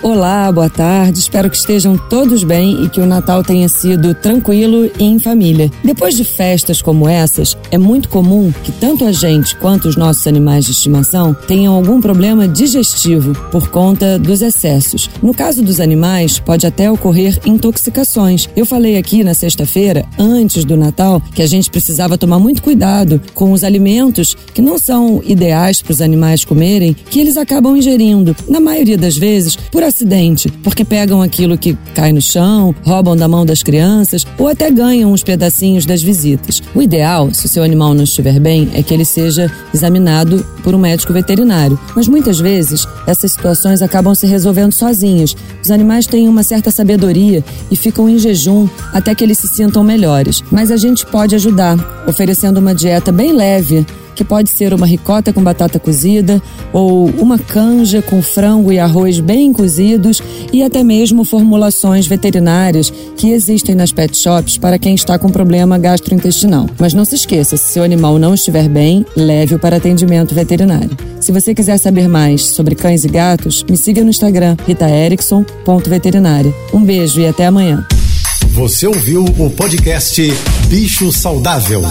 Olá, boa tarde. Espero que estejam todos bem e que o Natal tenha sido tranquilo e em família. Depois de festas como essas, é muito comum que tanto a gente quanto os nossos animais de estimação tenham algum problema digestivo por conta dos excessos. No caso dos animais, pode até ocorrer intoxicações. Eu falei aqui na sexta-feira, antes do Natal, que a gente precisava tomar muito cuidado com os alimentos que não são ideais para os animais comerem, que eles acabam ingerindo, na maioria das vezes, por acidente, porque pegam aquilo que cai no chão, roubam da mão das crianças ou até ganham uns pedacinhos das visitas. O ideal, se o seu animal não estiver bem, é que ele seja examinado por um médico veterinário. Mas muitas vezes essas situações acabam se resolvendo sozinhas. Os animais têm uma certa sabedoria e ficam em jejum até que eles se sintam melhores. Mas a gente pode ajudar, oferecendo uma dieta bem leve que pode ser uma ricota com batata cozida ou uma canja com frango e arroz bem cozidos e até mesmo formulações veterinárias que existem nas pet shops para quem está com problema gastrointestinal. Mas não se esqueça, se seu animal não estiver bem, leve-o para atendimento veterinário. Se você quiser saber mais sobre cães e gatos, me siga no Instagram ritaerickson.veterinária. Um beijo e até amanhã. Você ouviu o podcast Bicho Saudável.